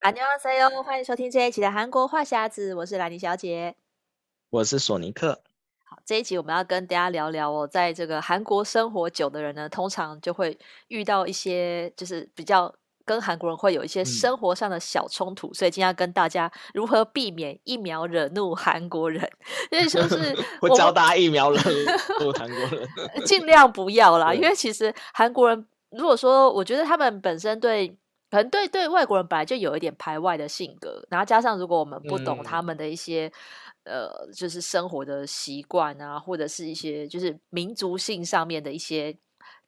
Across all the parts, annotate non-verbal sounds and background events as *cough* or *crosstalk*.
안녕하세요，欢迎收听这一期的韩国话匣子，我是兰妮小姐，我是索尼克。好，这一集我们要跟大家聊聊哦，在这个韩国生活久的人呢，通常就会遇到一些就是比较跟韩国人会有一些生活上的小冲突，嗯、所以今天要跟大家如何避免一秒惹怒韩国人，所以就是*laughs* 我教大家一秒惹怒韩国人，*laughs* 尽量不要啦，因为其实韩国人。如果说，我觉得他们本身对， 可能对对外国人本来就有一点排外的性格，然后加上如果我们不懂他们的一些，嗯、呃，就是生活的习惯啊，或者是一些就是民族性上面的一些。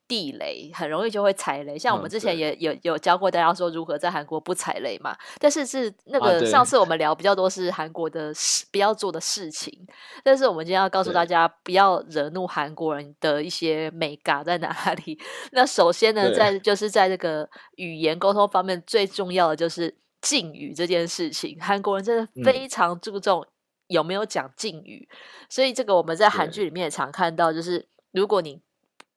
地雷很容易就会踩雷，像我们之前也、嗯、有有教过大家说如何在韩国不踩雷嘛。但是是那个上次我们聊比较多是韩国的事不要做的事情，但是我们今天要告诉大家不要惹怒韩国人的一些美嘎在哪里。*laughs* 那首先呢，在就是在这个语言沟通方面最重要的就是敬语这件事情，韩国人真的非常注重有没有讲敬语，嗯、所以这个我们在韩剧里面也常看到，就是如果你。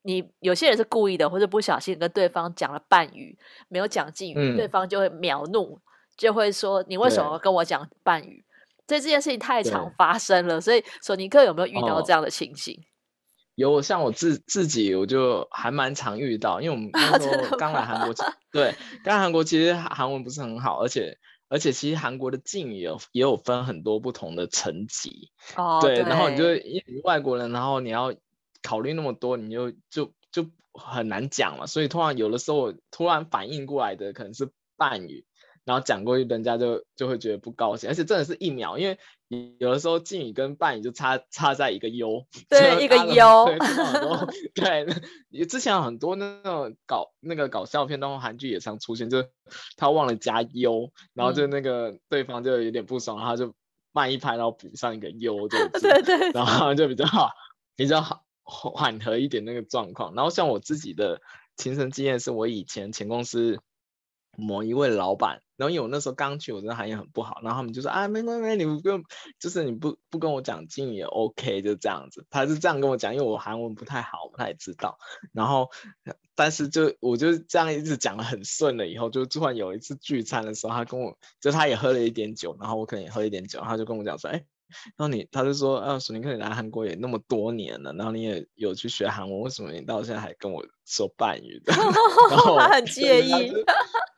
你有些人是故意的，或者不小心跟对方讲了半语，没有讲敬语，嗯、对方就会秒怒，就会说你为什么跟我讲半语？所以这件事情太常发生了。所以索尼克有没有遇到这样的情形？哦、有，像我自自己，我就还蛮常遇到，因为我们那时 *laughs* 候刚来韩国，对，刚来韩国其实韩文不是很好，而且而且其实韩国的敬语也有也有分很多不同的层级，哦，对，对然后你就因为外国人，然后你要。考虑那么多，你就就就很难讲了。所以突然有的时候，突然反应过来的可能是半语，然后讲过去，人家就就会觉得不高兴。而且真的是一秒，因为有的时候敬语跟半语就差差在一个 U，对，一个 U。对，*laughs* 对，之前有很多那种搞那个搞笑片，当中韩剧也常出现，就是他忘了加 U，然后就那个对方就有点不爽，然后就慢一拍，然后补上一个 U，*laughs* 对对对，然后就比较好，比较好。*laughs* 缓和一点那个状况，然后像我自己的亲身经验是，我以前前公司某一位老板，然后因为我那时候刚去，我真的韩语很不好，然后他们就说啊，没关系，你不用，就是你不不跟我讲敬语也 OK，就这样子，他是这样跟我讲，因为我韩文不太好，我不太知道，然后但是就我就这样一直讲得很顺了，以后就突然有一次聚餐的时候，他跟我就他也喝了一点酒，然后我可能也喝一点酒，他就跟我讲说，哎。然后你，他就说，啊，索尼克，你来韩国也那么多年了，然后你也有去学韩文，为什么你到现在还跟我说半语的？*laughs* 然后他很介意，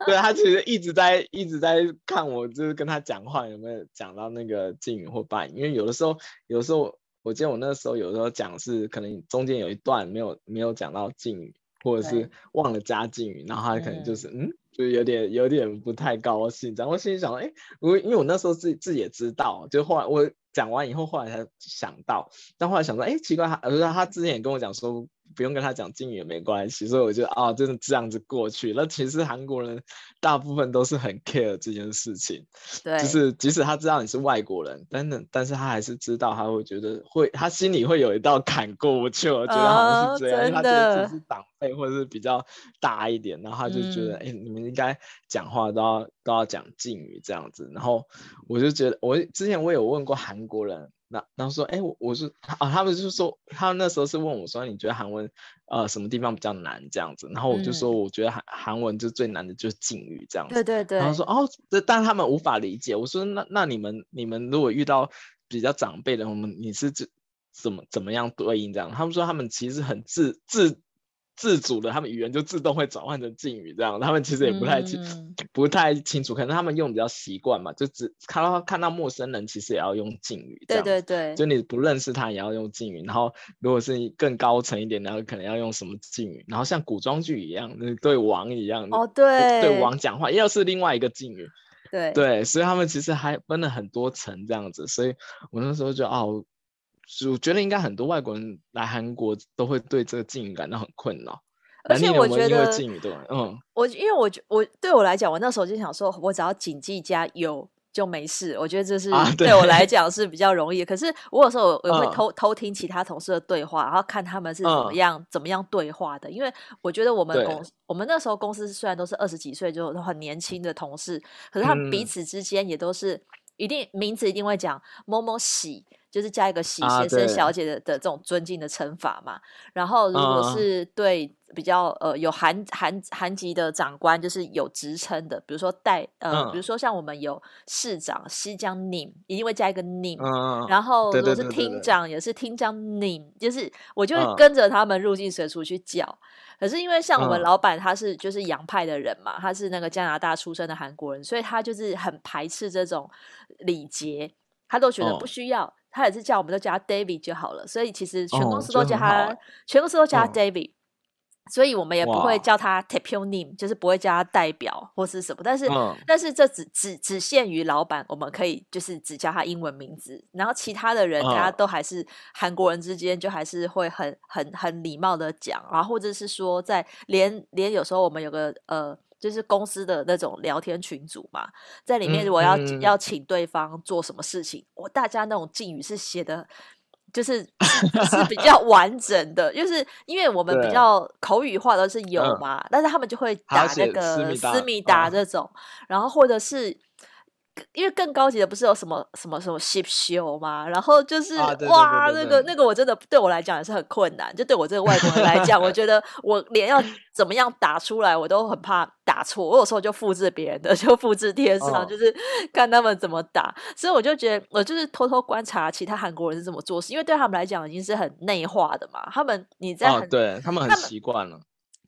对他其实一直在一直在看我，就是跟他讲话有没有讲到那个敬语或半语，因为有的时候，有的时候我记得我那时候有时候讲是可能中间有一段没有没有讲到敬语，或者是忘了加敬语，然后他可能就是嗯。就有点有点不太高兴，然后心里想说，哎，我因为我那时候自己自己也知道，就后来我讲完以后，后来才想到，但后来想说，哎，奇怪，他不是他之前也跟我讲说。不用跟他讲敬语也没关系，所以我就啊，就是这样子过去。那其实韩国人大部分都是很 care 这件事情，对，就是即使他知道你是外国人，但是但是他还是知道，他会觉得会，他心里会有一道坎过不去。我觉得好像是这样，哦、他觉得自己是长辈或者是比较大一点，然后他就觉得，哎、嗯，你们应该讲话都要都要讲敬语这样子。然后我就觉得，我之前我有问过韩国人。那然后说，哎，我我是啊，他们就说，他们那时候是问我说，你觉得韩文呃什么地方比较难这样子？然后我就说，我觉得韩韩文就最难的就是敬语这样子。对对对。然后说，哦，这但他们无法理解。我说，那那你们你们如果遇到比较长辈的，我们你是怎怎么怎么样对应这样？他们说他们其实很自自。自主的，他们语言就自动会转换成敬语，这样他们其实也不太清，嗯、不太清楚，可能他们用比较习惯嘛，就只看到看到陌生人，其实也要用敬语，对对对，就你不认识他也要用敬语，然后如果是更高层一点，然后可能要用什么敬语，然后像古装剧一样，那对王一样，哦对，对王讲话又是另外一个敬语，对对，所以他们其实还分了很多层这样子，所以我那时候就哦。我觉得应该很多外国人来韩国都会对这个敬语感到很困扰，而且我觉得敬语对，嗯，我因为我我对我来讲，我那时候就想说，我只要谨记加有就没事。我觉得这是对我来讲是比较容易。啊、可是我有时候我会偷、嗯、偷听其他同事的对话，然后看他们是怎么样、嗯、怎么样对话的。因为我觉得我们公我们那时候公司虽然都是二十几岁就很年轻的同事，可是他们彼此之间也都是一定名字一定会讲某某喜。就是加一个喜先生、小姐的、啊、的这种尊敬的称法嘛，然后如果是对比较呃有韩韩韩籍的长官，就是有职称的，比如说代呃，嗯、比如说像我们有市长西江宁，一定会加一个宁，嗯、然后如果是厅长也是厅长宁，就是我就会跟着他们入境随俗去叫。嗯、可是因为像我们老板他是就是洋派的人嘛，他是那个加拿大出生的韩国人，所以他就是很排斥这种礼节，他都觉得不需要。嗯他也是叫我们都叫他 David 就好了，所以其实全公司都叫他，哦、全公司都叫他 David，、嗯、所以我们也不会叫他 t a p i o n a m e 就是不会叫他代表或是什么。但是，嗯、但是这只只只限于老板，我们可以就是只叫他英文名字，然后其他的人大家都还是韩国人之间就还是会很很很礼貌的讲，然后或者是说在连连有时候我们有个呃。就是公司的那种聊天群组嘛，在里面如果要、嗯、要请对方做什么事情，我、嗯、大家那种敬语是写的，就是 *laughs* 是比较完整的，就是因为我们比较口语化都是有嘛，嗯、但是他们就会打那个思密达这种，嗯、然后或者是。因为更高级的不是有什么什么什么 ship show 吗？然后就是、哇，那个那个我真的对我来讲也是很困难。就对我这个外国人来讲，我觉得我连要怎么样打出来，我都很怕打错。我有时候就复制别人的，*laughs* 就复制贴上，哦、就是看他们怎么打。所以我就觉得，我就是偷偷观察其他韩国人是怎么做事，因为对他们来讲已经是很内化的嘛。他们你在很、哦、对他们很习惯了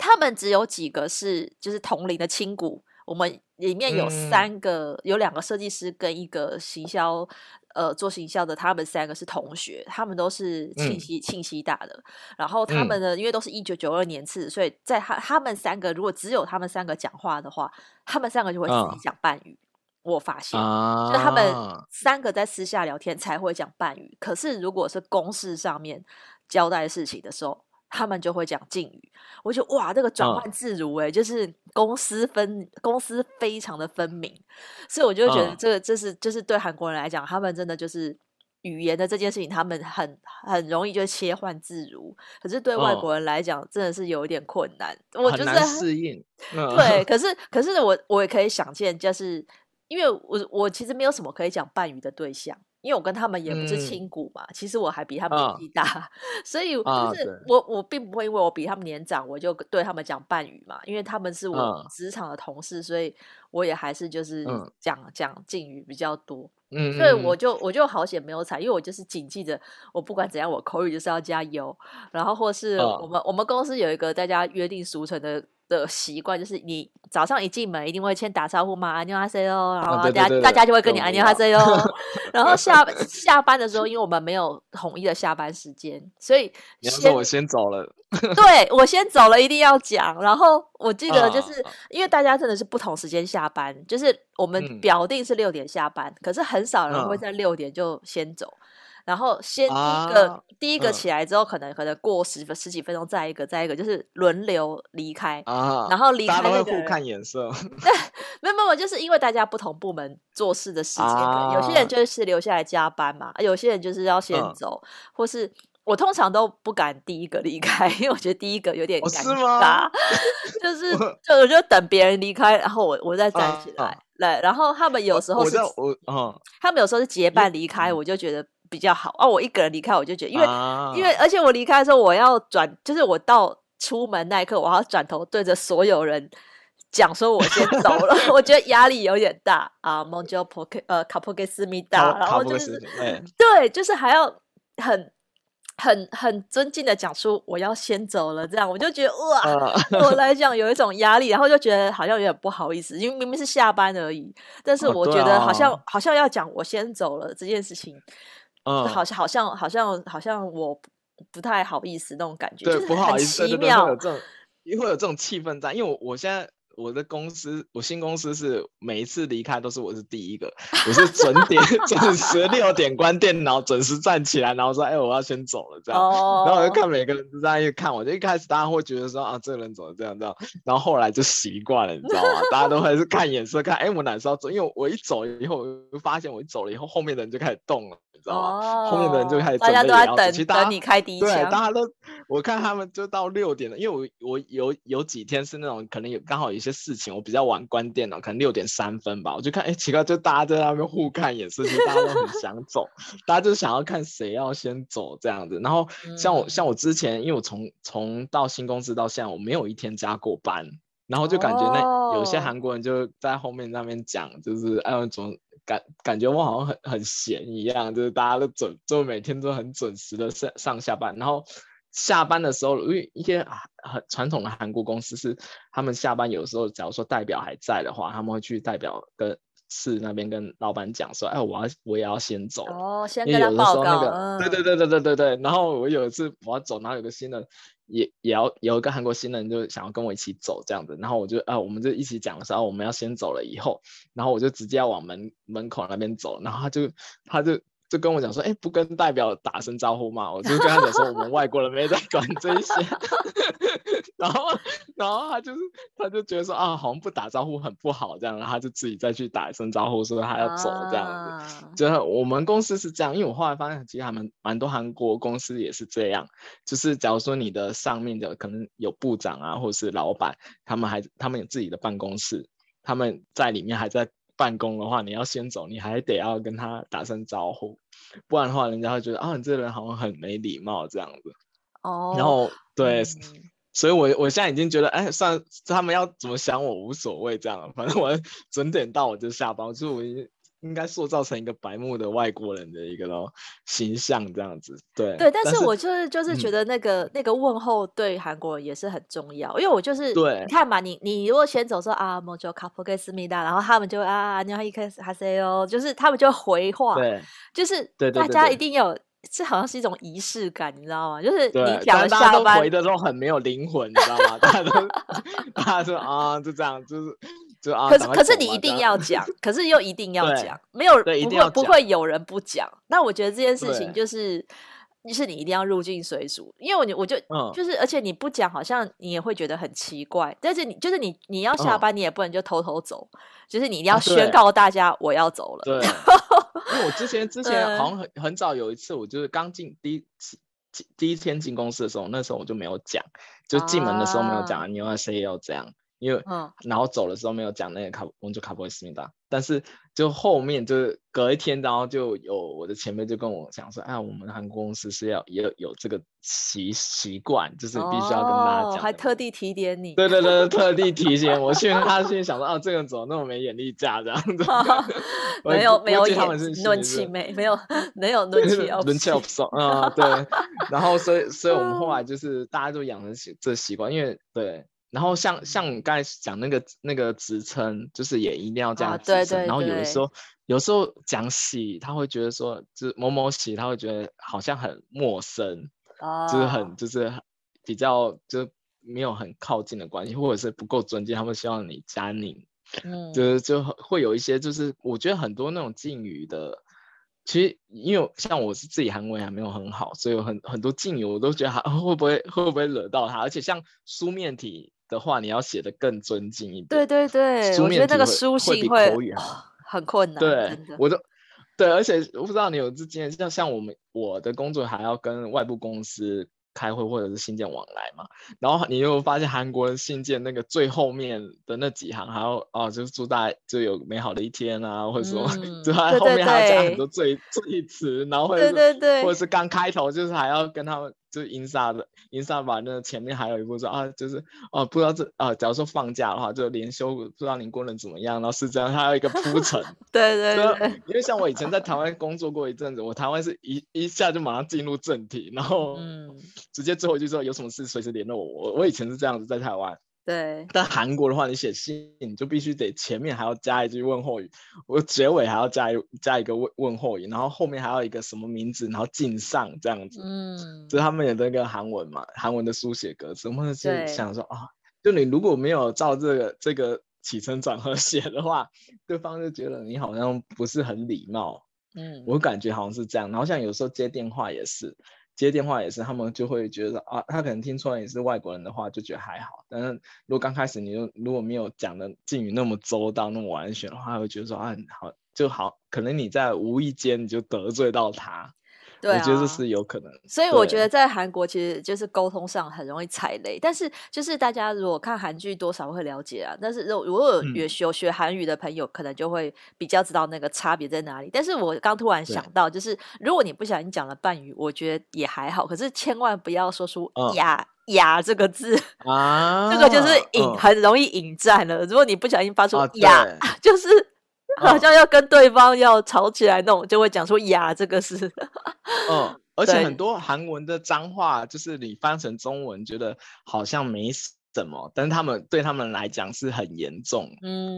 他，们只有几个是就是同龄的亲骨。我们里面有三个，嗯、有两个设计师跟一个行销，呃，做行销的，他们三个是同学，他们都是庆熙庆熙大的。然后他们呢，嗯、因为都是一九九二年次，所以在他他们三个如果只有他们三个讲话的话，他们三个就会自己讲半语。哦、我发现，啊、就是他们三个在私下聊天才会讲半语，可是如果是公事上面交代事情的时候。他们就会讲敬语，我觉得哇，这个转换自如哎、欸，嗯、就是公私分公私非常的分明，所以我就觉得这个这是就是对韩国人来讲，他们真的就是语言的这件事情，他们很很容易就切换自如，可是对外国人来讲，真的是有一点困难。嗯、我就是很难适应，嗯、对，可是可是我我也可以想见，就是因为我我其实没有什么可以讲半语的对象。因为我跟他们也不是亲骨嘛，嗯、其实我还比他们年纪大，啊、*laughs* 所以就是我、啊、我并不会因为我比他们年长，我就对他们讲半语嘛。因为他们是我职场的同事，啊、所以我也还是就是讲、嗯、讲敬语比较多。嗯，所以我就我就好险没有踩，因为我就是谨记着，我不管怎样，我口语就是要加油。然后或是我们、啊、我们公司有一个大家约定俗成的。的习惯就是，你早上一进门一定会先打招呼嘛，安妞哈塞哟，然后大家大家就会跟你安妞哈塞哟。然后下下班的时候，因为我们没有统一的下班时间，所以你要说我先走了，对我先走了，一定要讲。然后我记得就是因为大家真的是不同时间下班，就是我们表定是六点下班，可是很少人会在六点就先走。然后先第一个、啊、第一个起来之后，可能、嗯、可能过十分十几分钟，再一个再一个，就是轮流离开。啊、然后离开、那个，大家会互看眼色。对，*laughs* 没有没有，就是因为大家不同部门做事的时间，啊、有些人就是留下来加班嘛，有些人就是要先走，嗯、或是我通常都不敢第一个离开，因为我觉得第一个有点尴尬，哦、*laughs* 是就是就我就等别人离开，然后我我再站起来。啊啊、对，然后他们有时候是，我，我、嗯、他们有时候是结伴离开，嗯、我就觉得。比较好哦，我一个人离开，我就觉得，因为、啊、因为而且我离开的时候，我要转，就是我到出门那一刻，我要转头对着所有人讲说，我先走了。*laughs* 我觉得压力有点大啊。蒙焦普克呃卡普给思密达，然后就是对，就是还要很很很尊敬的讲出我要先走了，这样我就觉得哇，啊、对我来讲有一种压力，然后就觉得好像有点不好意思，因为明明是下班而已，但是我觉得好像、哦啊、好像要讲我先走了这件事情。嗯，好像好像好像好像我不太好意思那种感觉，对，就是很奇妙，会有这种，会有这种气氛在。因为我我现在我的公司，我新公司是每一次离开都是我是第一个，我是准点 *laughs* 准时六点关电脑，准时站起来，然后说哎、欸、我要先走了这样，哦、然后我就看每个人都在那看，我就一开始大家会觉得说啊这个人怎么这样这样，然后后来就习惯了，你知道吗？大家都还是看眼色看，哎、欸、我哪时候走？因为我一走以后，我就发现我一走了以后，后面的人就开始动了。你知道吗？哦、后面的人就开始大家都在等，等你开第一枪。对，大家都我看他们就到六点了，因为我我有有几天是那种可能有刚好有一些事情，我比较晚关电脑，可能六点三分吧，我就看哎奇怪，就大家在那边互看眼神，其实大家都很想走，大家就想要看谁要先走这样子。然后像我、嗯、像我之前，因为我从从到新公司到现在，我没有一天加过班。然后就感觉那有些韩国人就在后面那边讲，就是哎，我总感感觉我好像很很闲一样，就是大家都准，就每天都很准时的上上下班。然后下班的时候，因为一些很传统的韩国公司是，他们下班有时候，假如说代表还在的话，他们会去代表跟市那边跟老板讲说，哎，我要我也要先走。哦，先跟他报告。那个，对对对对对对对。然后我有一次我要走，然后有个新的。也也要有一个韩国新人就想要跟我一起走这样子，然后我就啊，我们就一起讲的时候，我们要先走了以后，然后我就直接要往门门口那边走，然后他就他就。就跟我讲说，哎、欸，不跟代表打声招呼嘛？我就跟他讲说，我们外国人没在管这些。*laughs* 然后，然后他就是，他就觉得说，啊，好像不打招呼很不好这样，然后他就自己再去打一声招呼，说他要走这样子。就、是、我们公司是这样，因为我后来发现，其实还蛮蛮多韩国公司也是这样，就是假如说你的上面的可能有部长啊，或者是老板，他们还他们有自己的办公室，他们在里面还在。办公的话，你要先走，你还得要跟他打声招呼，不然的话，人家会觉得啊，你这个人好像很没礼貌这样子。哦。然后对、嗯，所以我我现在已经觉得，哎，算，他们要怎么想我无所谓这样，反正我准点到我就下班，就我已经。应该塑造成一个白目的外国人的一个咯形象这样子对对但是我就是就是觉得那个那个问候对韩国人也是很重要因为我就是对你看嘛你你如果先走说啊某种卡普给思密达然后他们就啊你要一开始还是就是他们就回话对就是大家一定要这好像是一种仪式感你知道吗？就是你讲一下都回的时候很没有灵魂你知道吗？大家都 *laughs* 大家说啊就这样就是啊、可是可是你一定要讲，可是又一定要讲，没有不会不会有人不讲。那我觉得这件事情就是，就是你一定要入境随俗，因为我我就、嗯、就是，而且你不讲，好像你也会觉得很奇怪。但是你就是你你要下班，你也不能就偷偷走，嗯、就是你一定要宣告大家我要走了。对，因为我之前之前好像很很早有一次，我就是刚进第一第一天进公司的时候，那时候我就没有讲，就进门的时候没有讲，啊、你要 say 要这样。因为，嗯，然后走的时候没有讲那个卡，我们就卡不会思密达。但是就后面就是隔一天，然后就有我的前辈就跟我讲说，哎，我们韩国公司是要也有有这个习习惯，就是必须要跟大家讲，哦，还特地提点你。对对对，特地提醒我，*laughs* 现在他现在想说，啊，这个人怎么那么没眼力见这样子？*laughs* 哦、没有没有眼论气没没有没有论气要 *laughs* 论气不爽啊，对。然后所以所以我们后来就是大家都养成习这习惯，因为对。然后像像你刚才讲那个那个职称，就是也一定要这样对对对。然后有的时候有时候讲喜，他会觉得说就是某某喜，他会觉得好像很陌生，啊、就是很就是比较就是没有很靠近的关系，或者是不够尊敬，他们希望你加你，嗯，就是就会有一些就是我觉得很多那种敬语的，其实因为像我是自己韩文还没有很好，所以有很很多敬语我都觉得还 *laughs* 会不会会不会惹到他，而且像书面体。的话，你要写的更尊敬一点。对对对，我觉得那个书信会，很困难。对，我都对，而且我不知道你有之前像像我们我的工作还要跟外部公司开会或者是信件往来嘛，然后你又发现韩国人信件那个最后面的那几行还要哦，就是祝大家就有美好的一天啊，或者说、嗯、就还后面还要加很多最最词，然后或者对对对，或者是刚开头就是还要跟他们。就是 inside 的 inside 吧，那前面还有一部说啊，就是哦、啊，不知道这啊，假如说放假的话，就连休不知道您过得怎么样，然后是这样，还有一个铺陈。*laughs* 对对对。因为像我以前在台湾工作过一阵子，我台湾是一一下就马上进入正题，然后嗯，直接最后一句说有什么事随时联络我。我我以前是这样子在台湾。对，但韩国的话，你写信你就必须得前面还要加一句问候语，我结尾还要加一加一个问问候语，然后后面还要一个什么名字，然后敬上这样子。嗯，就是他们有那个韩文嘛，韩文的书写格式，我们是想说啊，就你如果没有照这个这个起承转合 *laughs* 写的话，对方就觉得你好像不是很礼貌。嗯，我感觉好像是这样。然后像有时候接电话也是。接电话也是，他们就会觉得啊，他可能听出来你是外国人的话，就觉得还好。但是如果刚开始你就如果没有讲的敬语那么周到、那么完全的话，会觉得说啊，好，就好，可能你在无意间你就得罪到他。对、啊，我觉得这是有可能。所以我觉得在韩国其实就是沟通上很容易踩雷，但是就是大家如果看韩剧多少会了解啊。但是如果如果有学学韩语的朋友，可能就会比较知道那个差别在哪里。但是我刚突然想到，就是如果你不小心讲了半语，我觉得也还好。可是千万不要说出“呀呀”这个字啊，*laughs* 这个就是引、嗯、很容易引战了。如果你不小心发出“呀”，*laughs* 就是。好像要跟对方要吵起来那种，就会讲说“呀”这个是。*laughs* 嗯，而且很多韩文的脏话，就是你翻成中文，觉得好像没什么，但是他们对他们来讲是很严重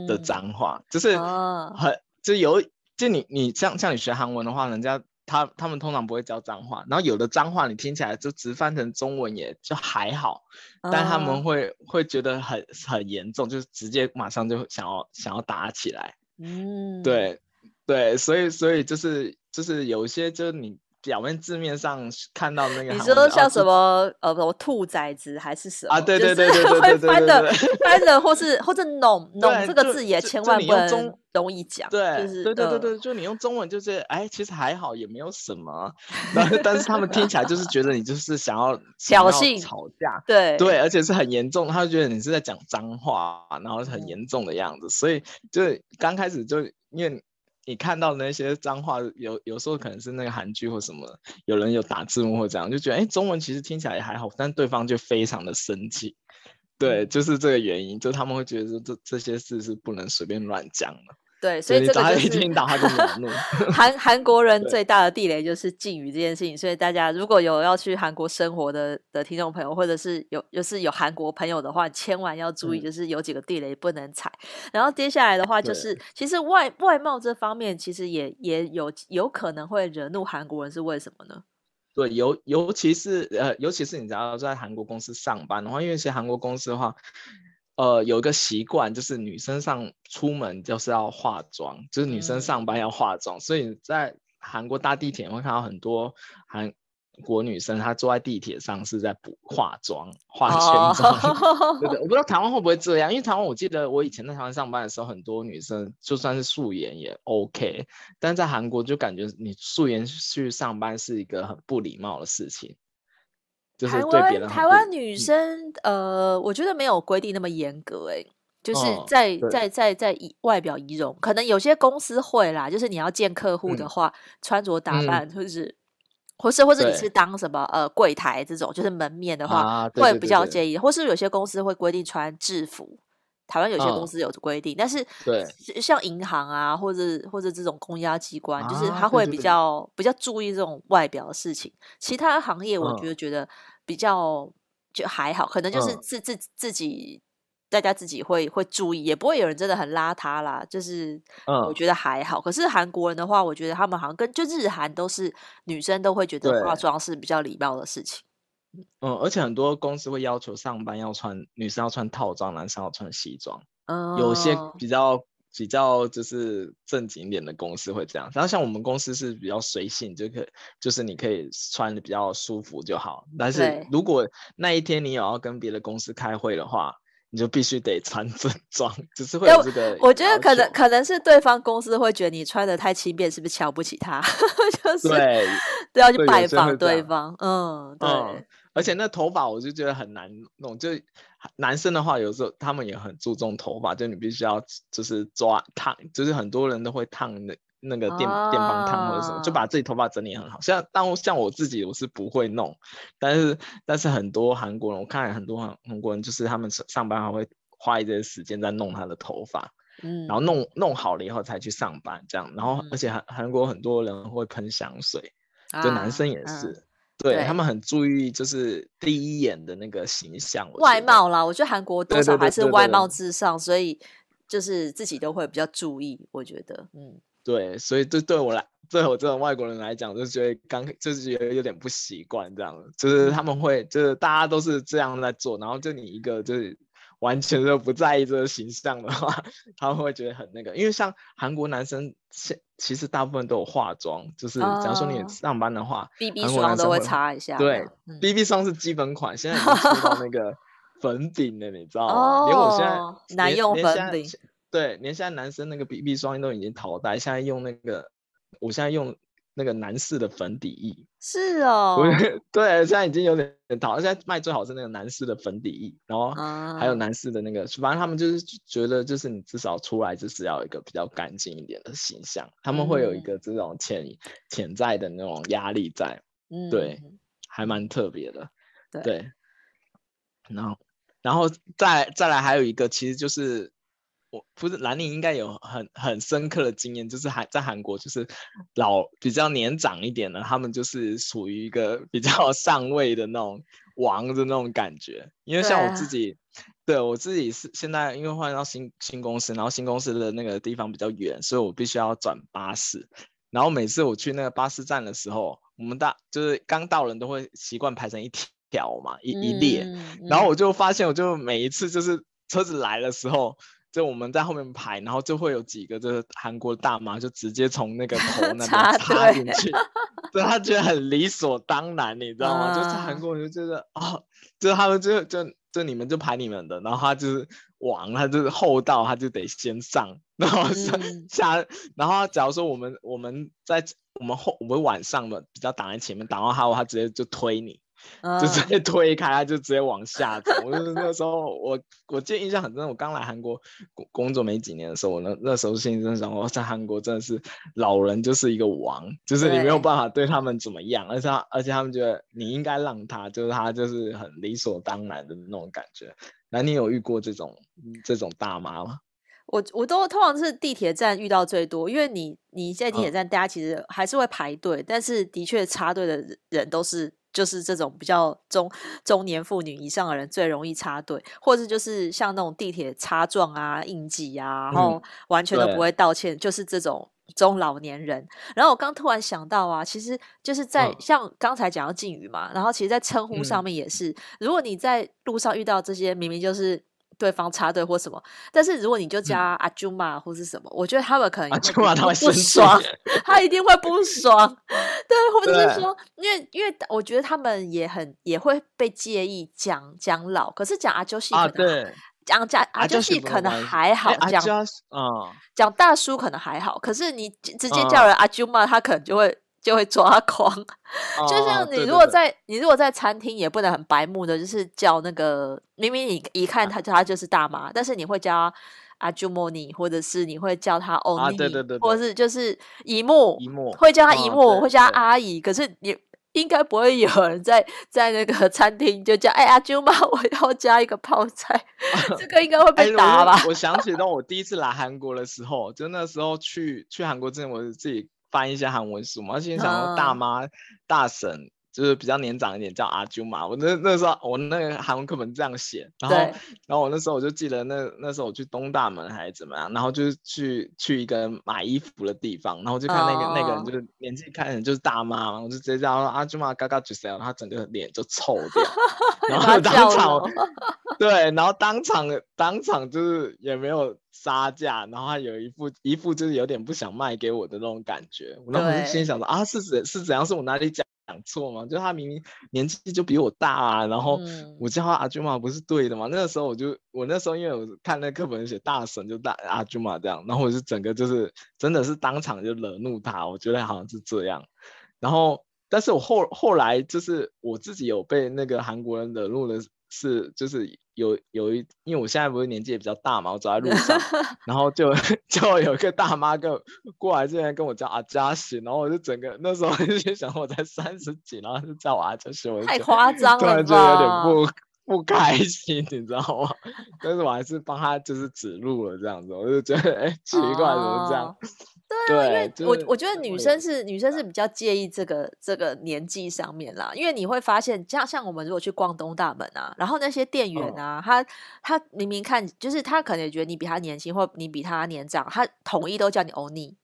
的脏话，嗯、就是很就有就你你像像你学韩文的话，人家他他们通常不会教脏话，然后有的脏话你听起来就直翻成中文也就还好，但他们会会觉得很很严重，就是直接马上就想要想要打起来。嗯，对，对，所以，所以就是，就是有些，就是你表面字面上看到那个，你说像什么，呃，什么兔崽子还是什么啊？对对对 *laughs* 对对，对翻的翻的，或是或者弄弄这个字也千万不能容易讲。对，就是对对对对，就你用中文就是，哎，其实还好，也没有什么，但是但是他们听起来就是觉得你就是想要挑衅、吵架，对对，而且是很严重，他就觉得你是在讲脏话，然后是很严重的样子，所以就是刚开始就因为。你看到的那些脏话，有有时候可能是那个韩剧或什么，有人有打字幕或这样，就觉得哎、欸，中文其实听起来也还好，但对方就非常的生气，对，就是这个原因，就他们会觉得说这这些事是不能随便乱讲的。对，所以这个就是一听到他就恼怒。韩韩国人最大的地雷就是敬语这件事情，所以大家如果有要去韩国生活的的听众朋友，或者是有就是有韩国朋友的话，千万要注意，就是有几个地雷不能踩。嗯、然后接下来的话，就是其实外外貌这方面，其实也也有有可能会惹怒韩国人，是为什么呢？对，尤尤其是呃，尤其是你只要在韩国公司上班的话，因为一些韩国公司的话。呃，有一个习惯，就是女生上出门就是要化妆，就是女生上班要化妆，嗯、所以在韩国搭地铁会看到很多韩国女生，她坐在地铁上是在补化妆、化全妆。*laughs* 对对，我不知道台湾会不会这样，因为台湾我记得我以前在台湾上班的时候，很多女生就算是素颜也 OK，但在韩国就感觉你素颜去上班是一个很不礼貌的事情。台湾台湾女生，呃，我觉得没有规定那么严格，欸，哎，就是在、哦、在在在仪外表仪容，可能有些公司会啦，就是你要见客户的话，嗯、穿着打扮，或是或是或是你是当什么呃柜台这种，就是门面的话，会比较介意，或是有些公司会规定穿制服。台湾有些公司有规定，哦、但是对。像银行啊，或者或者这种公家机关，啊、就是他会比较比较注意这种外表的事情。其他行业我觉得觉得比较就还好，嗯、可能就是自自自己大家自己会会注意，也不会有人真的很邋遢啦。就是我觉得还好。嗯、可是韩国人的话，我觉得他们好像跟就日韩都是女生都会觉得化妆是比较礼貌的事情。嗯，而且很多公司会要求上班要穿，女生要穿套装，男生要穿西装。嗯，有些比较比较就是正经一点的公司会这样。然后像我们公司是比较随性，就可就是你可以穿的比较舒服就好。但是如果那一天你有要跟别的公司开会的话，你就必须得穿正装，*laughs* 只是会有这个。我觉得可能可能是对方公司会觉得你穿的太轻便，是不是瞧不起他？*laughs* 就是对，都要去拜访对方。嗯，对。嗯而且那头发我就觉得很难弄，就男生的话，有时候他们也很注重头发，就你必须要就是抓烫，就是很多人都会烫那那个电、啊、电棒烫或者什么，就把自己头发整理很好。像当像我自己我是不会弄，但是但是很多韩国人，我看很多韩韩国人就是他们上班还会花一些时间在弄他的头发，嗯，然后弄弄好了以后才去上班这样，然后而且韩韩国很多人会喷香水，就男生也是。对，对他们很注意，就是第一眼的那个形象，外貌啦。我觉得韩国多少还是外貌至上，所以就是自己都会比较注意。我觉得，嗯，对，所以对对我来，对我这种外国人来讲，就觉得刚就是觉得有点不习惯这样，就是他们会，就是大家都是这样在做，然后就你一个就是。完全都不在意这个形象的话，*laughs* 他们会觉得很那个。因为像韩国男生，现其实大部分都有化妆，就是假如说你上班的话，BB 霜都会擦一下。对，BB 霜是基本款，现在已经出到那个 *laughs* 粉饼了，你知道吗？连我现在男用粉饼，对，连现在男生那个 BB 霜都已经淘汰，现在用那个，我现在用。那个男士的粉底液。是哦，*laughs* 对，现在已经有点淘，现在卖最好是那个男士的粉底液，然后还有男士的那个，啊、反正他们就是觉得，就是你至少出来就是要有一个比较干净一点的形象，他们会有一个这种潜潜、嗯、在的那种压力在，嗯，对，还蛮特别的，对，对，然后，然后再再来还有一个，其实就是。我不是兰陵应该有很很深刻的经验，就是韩在韩国就是老比较年长一点的，他们就是属于一个比较 *laughs* 上位的那种王的那种感觉。因为像我自己，对，我自己是现在因为换到新新公司，然后新公司的那个地方比较远，所以我必须要转巴士。然后每次我去那个巴士站的时候，我们大就是刚到人都会习惯排成一条嘛，一一列。嗯、然后我就发现，我就每一次就是车子来的时候。就我们在后面排，然后就会有几个就是韩国大妈就直接从那个头 *laughs* 那边插进去，*laughs* 对他觉得很理所当然，你知道吗？啊、就是韩国人就觉得哦，就他们就就就你们就排你们的，然后他就是王，他就是后道，他就得先上，然后下、嗯、下，然后假如说我们我们在我们后我们晚上的比较挡在前面，挡到他，他直接就推你。就直接推开，他就直接往下走。我就是那时候，我我记得印象很深。我刚来韩国工工作没几年的时候，我那那时候心里真的想，我在韩国真的是老人就是一个王，就是你没有办法对他们怎么样，而且他而且他们觉得你应该让他，就是他就是很理所当然的那种感觉。那你有遇过这种这种大妈吗？我我都通常是地铁站遇到最多，因为你你在地铁站，大家其实还是会排队，嗯、但是的确插队的人都是。就是这种比较中中年妇女以上的人最容易插队，或者就是像那种地铁插撞啊、应急啊，然后完全都不会道歉，嗯、就是这种中老年人。然后我刚突然想到啊，其实就是在、嗯、像刚才讲到敬语嘛，然后其实，在称呼上面也是，嗯、如果你在路上遇到这些明明就是。对方插队或什么，但是如果你就加阿朱玛或是什么，嗯、我觉得他们可能阿朱玛他会不爽，*laughs* 他一定会不爽。对，或者是说，因为因为我觉得他们也很也会被介意讲讲老，可是讲阿朱西啊，对，讲讲阿朱西可能还好，讲嗯讲大叔可能还好，可是你直接叫人阿舅妈，他可能就会。就会抓狂，就像你如果在、哦、你如果在餐厅也不能很白目的，就是叫那个明明你一看他他就是大妈，啊、但是你会叫阿朱莫尼，或者是你会叫他欧尼，对对对，或者是就是姨母，姨母会叫他姨母，哦、会叫他阿姨，可是你应该不会有人在在那个餐厅就叫哎阿舅妈，我要加一个泡菜，*laughs* 啊、这个应该会被打吧？哎、我，我想起到我第一次来韩国的时候，就那时候去去韩国之前，我自己。翻一些韩文书嘛，而且想说大妈、大婶就是比较年长一点，叫阿舅嘛。我那那时候我那个韩文课本这样写，然后然后我那时候我就记得那那时候我去东大门还是怎么样，然后就是去去一个买衣服的地方，然后就看那个、哦、那个人就是年纪看人就是大妈嘛，我就直接叫阿舅嘛，嘎嘎就这样，他整个脸就臭掉，*laughs* 然后当场对，然后当场当场就是也没有。杀价，然后他有一副一副就是有点不想卖给我的那种感觉，我那时心想说啊，是怎是怎样？是我哪里讲讲错吗？就他明明年纪就比我大啊，然后我叫他阿舅妈不是对的吗？那个时候我就我那时候因为我看那课本写大神就大阿舅妈这样，然后我就整个就是真的是当场就惹怒他，我觉得好像是这样，然后但是我后后来就是我自己有被那个韩国人惹怒的。是，就是有有一，因为我现在不是年纪也比较大嘛，我走在路上，*laughs* 然后就 *laughs* 就有一个大妈跟过来这边跟我叫阿加西，然后我就整个那时候就想我才三十几，然后就叫我阿加西，我太夸张了，突然就有点不不开心，*laughs* 你知道吗？但是我还是帮他就是指路了这样子，我就觉得哎、欸、奇怪怎么这样。哦对啊，因为我我觉得女生是女生是比较介意这个这个年纪上面啦，因为你会发现，像像我们如果去逛东大门啊，然后那些店员啊，哦、他他明明看就是他可能也觉得你比他年轻，或你比他年长，他统一都叫你欧尼，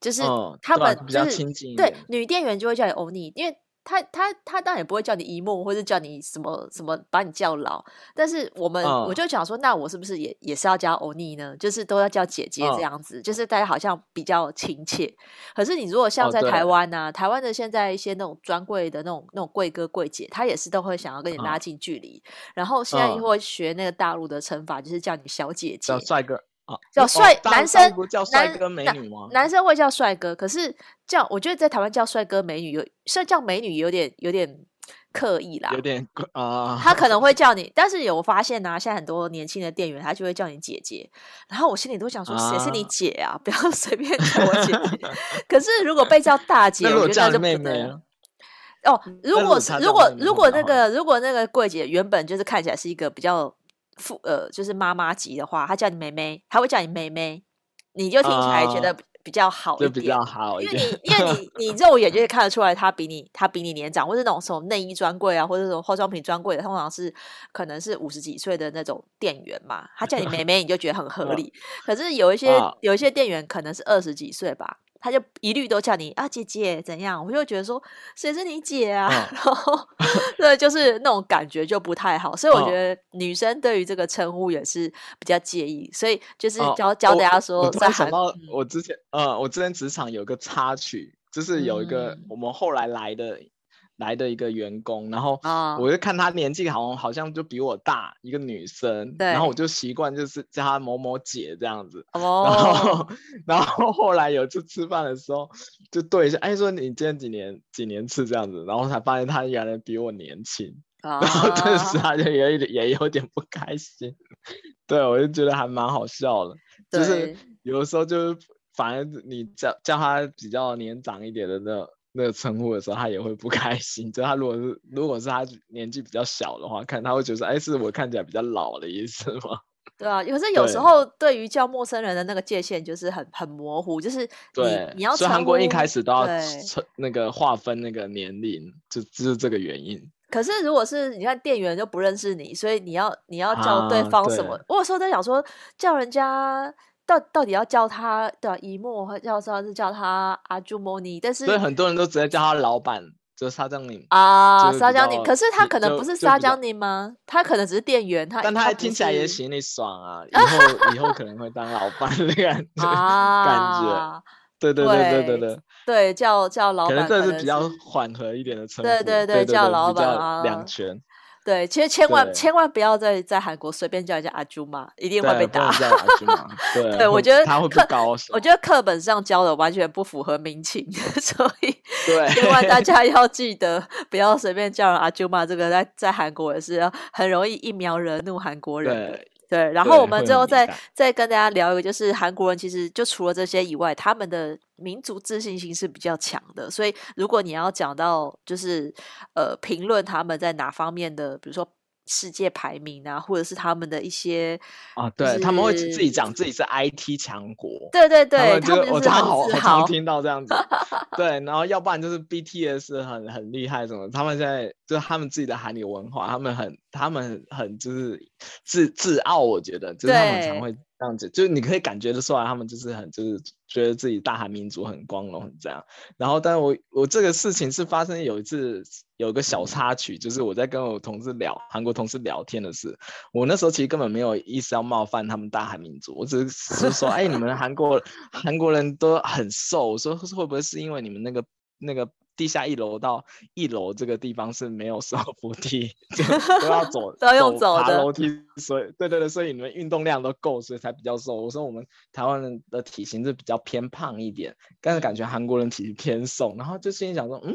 就是他们就是、对女店员就会叫你欧尼，因为。他他他当然也不会叫你一梦，或者叫你什么什么，把你叫老。但是我们、uh, 我就讲说，那我是不是也也是要叫欧尼呢？就是都要叫姐姐这样子，uh, 就是大家好像比较亲切。可是你如果像在台湾呢、啊，uh, 台湾的现在一些那种专柜的那种那种柜哥柜姐，他也是都会想要跟你拉近距离。Uh, 然后现在又会学那个大陆的称法，就是叫你小姐姐。叫帅哥。叫帅、哦、男生不叫帅哥美女吗？男生会叫帅哥，可是叫我觉得在台湾叫帅哥美女有，虽然叫美女有点有点刻意啦，有点啊。他可能会 *laughs* 叫你，但是有发现啊，现在很多年轻的店员他就会叫你姐姐，然后我心里都想说，谁是你姐啊？啊 *laughs* 不要随便叫我姐姐。*laughs* 可是如果被叫大姐，我觉得那就不对了。哦，如果是如果如果那个如果那个柜姐原本就是看起来是一个比较富呃就是妈妈级的话，她叫你妹妹，她会叫你妹妹，你就听起来觉得比较好一点，就比较好一点，因为你因为你你肉眼就会看得出来，她比你她比你年长，或是那种什么内衣专柜啊，或者什么化妆品专柜的，通常是可能是五十几岁的那种店员嘛，她叫你妹妹，你就觉得很合 *laughs* 理。可是有一些有一些店员可能是二十几岁吧。他就一律都叫你啊姐姐怎样，我就觉得说谁是你姐啊，*laughs* 嗯、然后对，就是那种感觉就不太好，所以我觉得女生对于这个称呼也是比较介意，所以就是教、嗯、教大家说，我突然想到我之前，呃、嗯，我之前职场有个插曲，就是有一个我们后来来的。嗯来的一个员工，然后我就看她年纪好像好像就比我大一个女生，对，然后我就习惯就是叫她某某姐这样子，哦，然后然后 *laughs* 后来有一次吃饭的时候就对一下，哎，说你今天几年几年次这样子，然后才发现她原来比我年轻，哦、*laughs* 然后顿时她就有一点也有点不开心，对，我就觉得还蛮好笑的，就是有的时候就是反而你叫叫她比较年长一点的那种。那个称呼的时候，他也会不开心。就他如果是如果是他年纪比较小的话，看他会觉得，哎，是我看起来比较老的意思吗？*laughs* 对啊，可是有时候对于叫陌生人的那个界限就是很很模糊，就是你对你要所以韩国一开始都要那个划分那个年龄，就就是这个原因。可是如果是你看店员就不认识你，所以你要你要叫对方什么？啊、我有时候在想说叫人家。到到底要叫他的姨母，或叫他是叫他阿朱莫尼，但是所以很多人都直接叫他老板，就是沙江宁啊，沙江宁。可是他可能不是沙江宁吗？他可能只是店员，他但他听起来也行，你爽啊，*laughs* 以后以后可能会当老板的感觉，*laughs* 感觉，对对对对对对对，叫叫老板，可能这是比较缓和一点的称呼，对对对，叫老板啊，两全。对，其实千万千万不要在在韩国随便叫人家阿舅妈，一定会被打。对，对我觉得他会不高兴。我觉得课本上教的完全不符合民情，*laughs* 所以对，千万大家要记得不要随便叫人阿舅妈。这个在在韩国也是很容易一秒惹怒韩国人。对。对，然后我们最后再再跟大家聊一个，就是韩国人其实就除了这些以外，他们的民族自信心是比较强的。所以如果你要讲到就是呃评论他们在哪方面的，比如说。世界排名啊，或者是他们的一些啊，对，他们会自己讲自己是 IT 强国，对对对，他们我常好常听到这样子，*laughs* 对，然后要不然就是 BTS 很很厉害什么，他们现在就是他们自己的韩流文化，他们很他们很就是自自傲，我觉得就是他们常会。这样子，就是你可以感觉得出来，他们就是很，就是觉得自己大韩民族很光荣，很这样。然后，但是我我这个事情是发生有一次有一个小插曲，就是我在跟我同事聊韩国同事聊天的事。我那时候其实根本没有意思要冒犯他们大韩民族，我只是说，哎，你们韩国韩国人都很瘦，我说会不会是因为你们那个那个。地下一楼到一楼这个地方是没有手扶梯，就都要走，都要用走的爬楼梯，所以对对对，所以你们运动量都够，所以才比较瘦。我说我们台湾人的体型是比较偏胖一点，但是感觉韩国人体型偏瘦，然后就心里想说，嗯，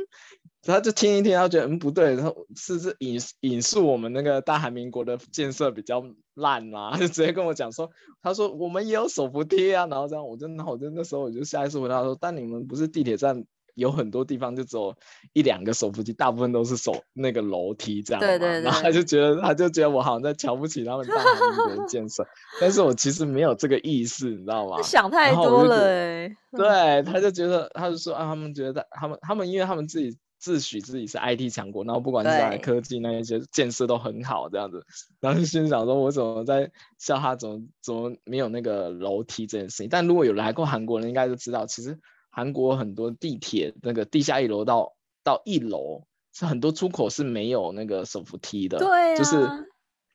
然后就听一听，他觉得嗯不对，然后是是引引述我们那个大韩民国的建设比较烂嘛，他 *laughs* 就直接跟我讲说，他说我们也有手扶梯啊，然后这样我就那我就那时候我就下意识回答说，但你们不是地铁站。有很多地方就只有一两个手扶梯，大部分都是手那个楼梯这样。对对对。然后他就觉得，他就觉得我好像在瞧不起他们大韩民国建设，但是我其实没有这个意识，你知道吗？想太多了哎。对，他就觉得，他就说啊，他们觉得他们他们因为他们自己自诩自己是 IT 强国，然后不管是在科技那一些建设都很好这样子，然后就心想说，我怎么在笑他怎么怎么没有那个楼梯这件事情？但如果有来过韩国人，应该就知道其实。韩国很多地铁那个地下一楼到到一楼是很多出口是没有那个手扶梯的，对、啊，就是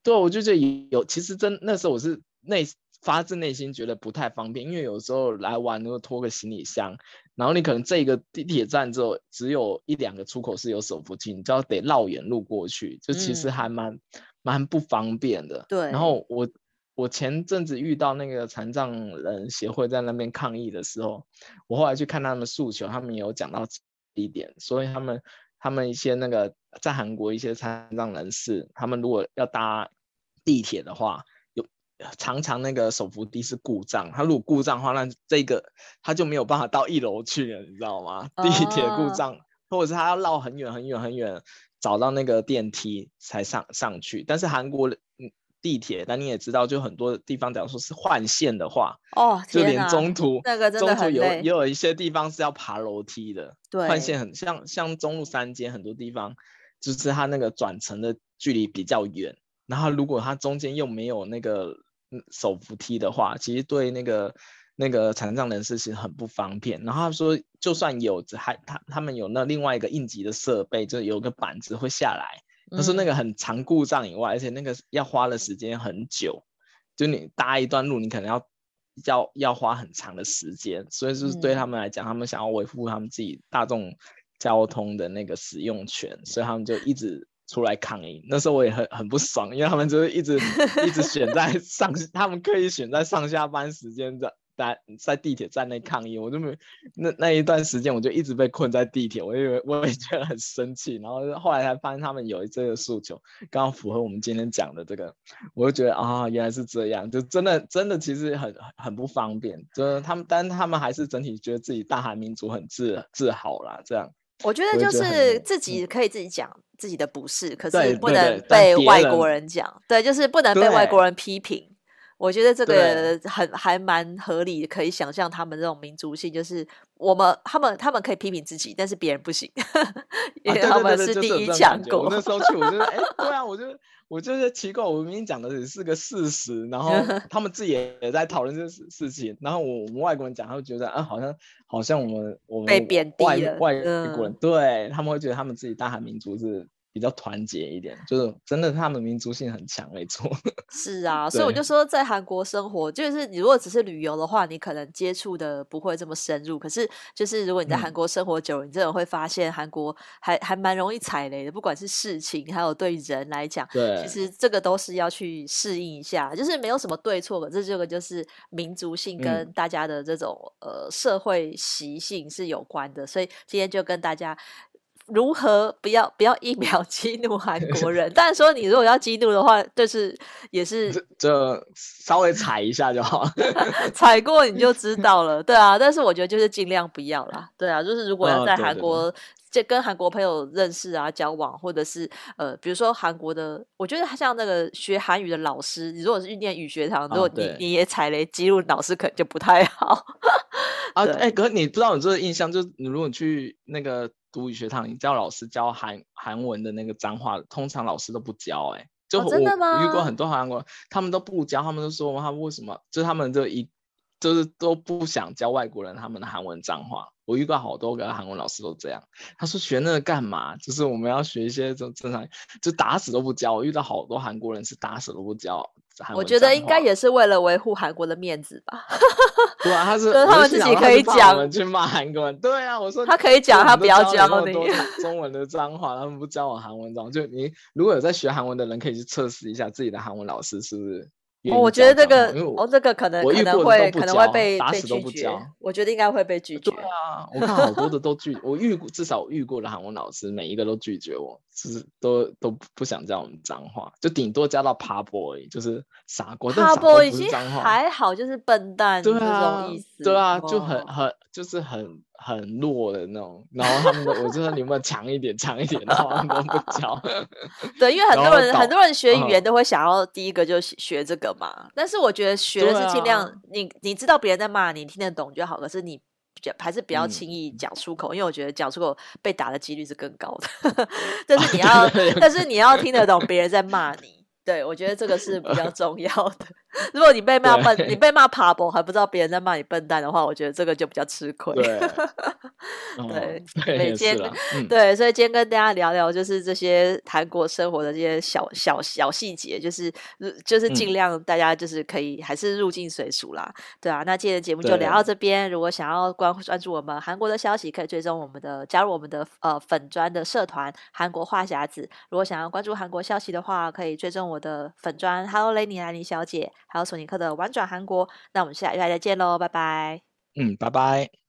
对，我就觉得有，其实真那时候我是内发自内心觉得不太方便，因为有时候来玩都拖个行李箱，然后你可能这个地铁站之后只有一两个出口是有手扶梯，你就要得绕远路过去，就其实还蛮蛮、嗯、不方便的。对，然后我。我前阵子遇到那个残障人协会在那边抗议的时候，我后来去看他们诉求，他们也有讲到一点，所以他们他们一些那个在韩国一些残障人士，他们如果要搭地铁的话，有常常那个手扶梯是故障，它如果故障的话，那这个它就没有办法到一楼去了，你知道吗？*laughs* 地铁故障，或者是它要绕很远很远很远，找到那个电梯才上上去，但是韩国嗯。地铁，但你也知道，就很多地方，假如说是换线的话，哦，就连中途那个中途有也有一些地方是要爬楼梯的。对，换线很像像中路三间很多地方，就是它那个转乘的距离比较远，然后如果它中间又没有那个手扶梯的话，其实对那个那个残障人士是很不方便。然后他说，就算有，还他他们有那另外一个应急的设备，就有个板子会下来。他说那个很长故障以外，而且那个要花的时间很久，就你搭一段路，你可能要要要花很长的时间，所以就是对他们来讲，他们想要维护他们自己大众交通的那个使用权，所以他们就一直出来抗议。那时候我也很很不爽，因为他们就是一直一直选在 *laughs* 上，他们刻意选在上下班时间的。在在地铁站内抗议，我就没那那一段时间，我就一直被困在地铁，我以为我也觉得很生气，然后后来才发现他们有这个诉求，刚好符合我们今天讲的这个，我就觉得啊，原来是这样，就真的真的其实很很不方便，就是他们，但他们还是整体觉得自己大韩民族很自自豪啦，这样。我觉得就是自己可以自己讲自己的不是，可是不能被外国人讲，对，就是不能被外国人批评。我觉得这个很还蛮合理，可以想象他们这种民族性，就是我们他们他们可以批评自己，但是别人不行，因为他们是第一强国。我那时候去，我就哎，对啊，我就我就是奇怪，我明明讲的只是个事实，然后 *laughs* 他们自己也在讨论这事事情，然后我我们外国人讲，他会觉得啊，好像好像我们我们被贬低了，外国人对他们会觉得他们自己大韩民族是。比较团结一点，就是真的，他们民族性很强，没错。*laughs* 是啊，所以我就说，在韩国生活，就是你如果只是旅游的话，你可能接触的不会这么深入。可是，就是如果你在韩国生活久了，嗯、你真的会发现韩国还还蛮容易踩雷的，不管是事情，还有对人来讲，对，其实这个都是要去适应一下，就是没有什么对错的，这这个就是民族性跟大家的这种、嗯、呃社会习性是有关的。所以今天就跟大家。如何不要不要一秒 *laughs* 激怒韩国人？*laughs* 但是说你如果要激怒的话，就是也是这稍微踩一下就好，*laughs* 踩过你就知道了。对啊，但是我觉得就是尽量不要啦。对啊，就是如果要在韩国就跟韩国朋友认识啊、交往，或者是呃，比如说韩国的，我觉得像那个学韩语的老师，你如果是去念语学堂，如果你你也踩雷激怒老师，可能就不太好。啊，哎、欸，可你不知道你这个印象，就是你如果去那个。读语学堂，你叫老师教韩韩文的那个脏话，通常老师都不教、欸。哎，就我、哦、真的吗？遇过很多韩国，他们都不教，他们都说他们为什么？就是他们就一就是都不想教外国人他们的韩文脏话。我遇过好多个韩文老师都这样。他说学那个干嘛？就是我们要学一些正正常，就打死都不教。我遇到好多韩国人是打死都不教。我觉得应该也是为了维护韩国的面子吧。*laughs* 对啊，他是他们自己可以讲，去骂韩国人。对啊，我说他可以讲，他不要教你 *laughs* 中文的脏话，他们不教我韩文脏。就你如果有在学韩文的人，可以去测试一下自己的韩文老师是不是。哦，我觉得这个哦，这个可能可能会可能会被被拒绝。我觉得应该会被 *laughs* 拒绝。对啊，我看好多的都拒，我遇过至少遇过的韩文老师，每一个都拒绝我，是都都不想教我们脏话，就顶多加到爬 boy，就是傻瓜。爬 boy 已经还好，就是笨蛋这种意思。对啊，就很很就是很。很弱的那种，然后他们都，我就说你们强一点，强一点，然后他们都不教。*laughs* 对，因为很多人很多人学语言都会想要第一个就学这个嘛。嗯、但是我觉得学的是尽量，啊、你你知道别人在骂你，听得懂就好。可是你比较还是不要轻易讲出口，嗯、因为我觉得讲出口被打的几率是更高的。*laughs* 但是你要，*laughs* 啊、但是你要听得懂别人在骂你。对，我觉得这个是比较重要的。*laughs* 如果你被骂笨，你被骂爬博还不知道别人在骂你笨蛋的话，我觉得这个就比较吃亏。*laughs* 对，对，今天对，所以今天跟大家聊聊，就是这些韩国生活的这些小小小细节，就是就是尽量大家就是可以还是入境随俗啦，嗯、对啊。那今天的节目就聊到这边。如果想要关关注我们韩国的消息，可以追踪我们的加入我们的呃粉砖的社团韩国话匣子。如果想要关注韩国消息的话，可以追踪我的粉砖 Hello Lenny 兰妮小姐。还有索尼克的玩转韩国。那我们下礼拜再见喽，拜拜。嗯，拜拜。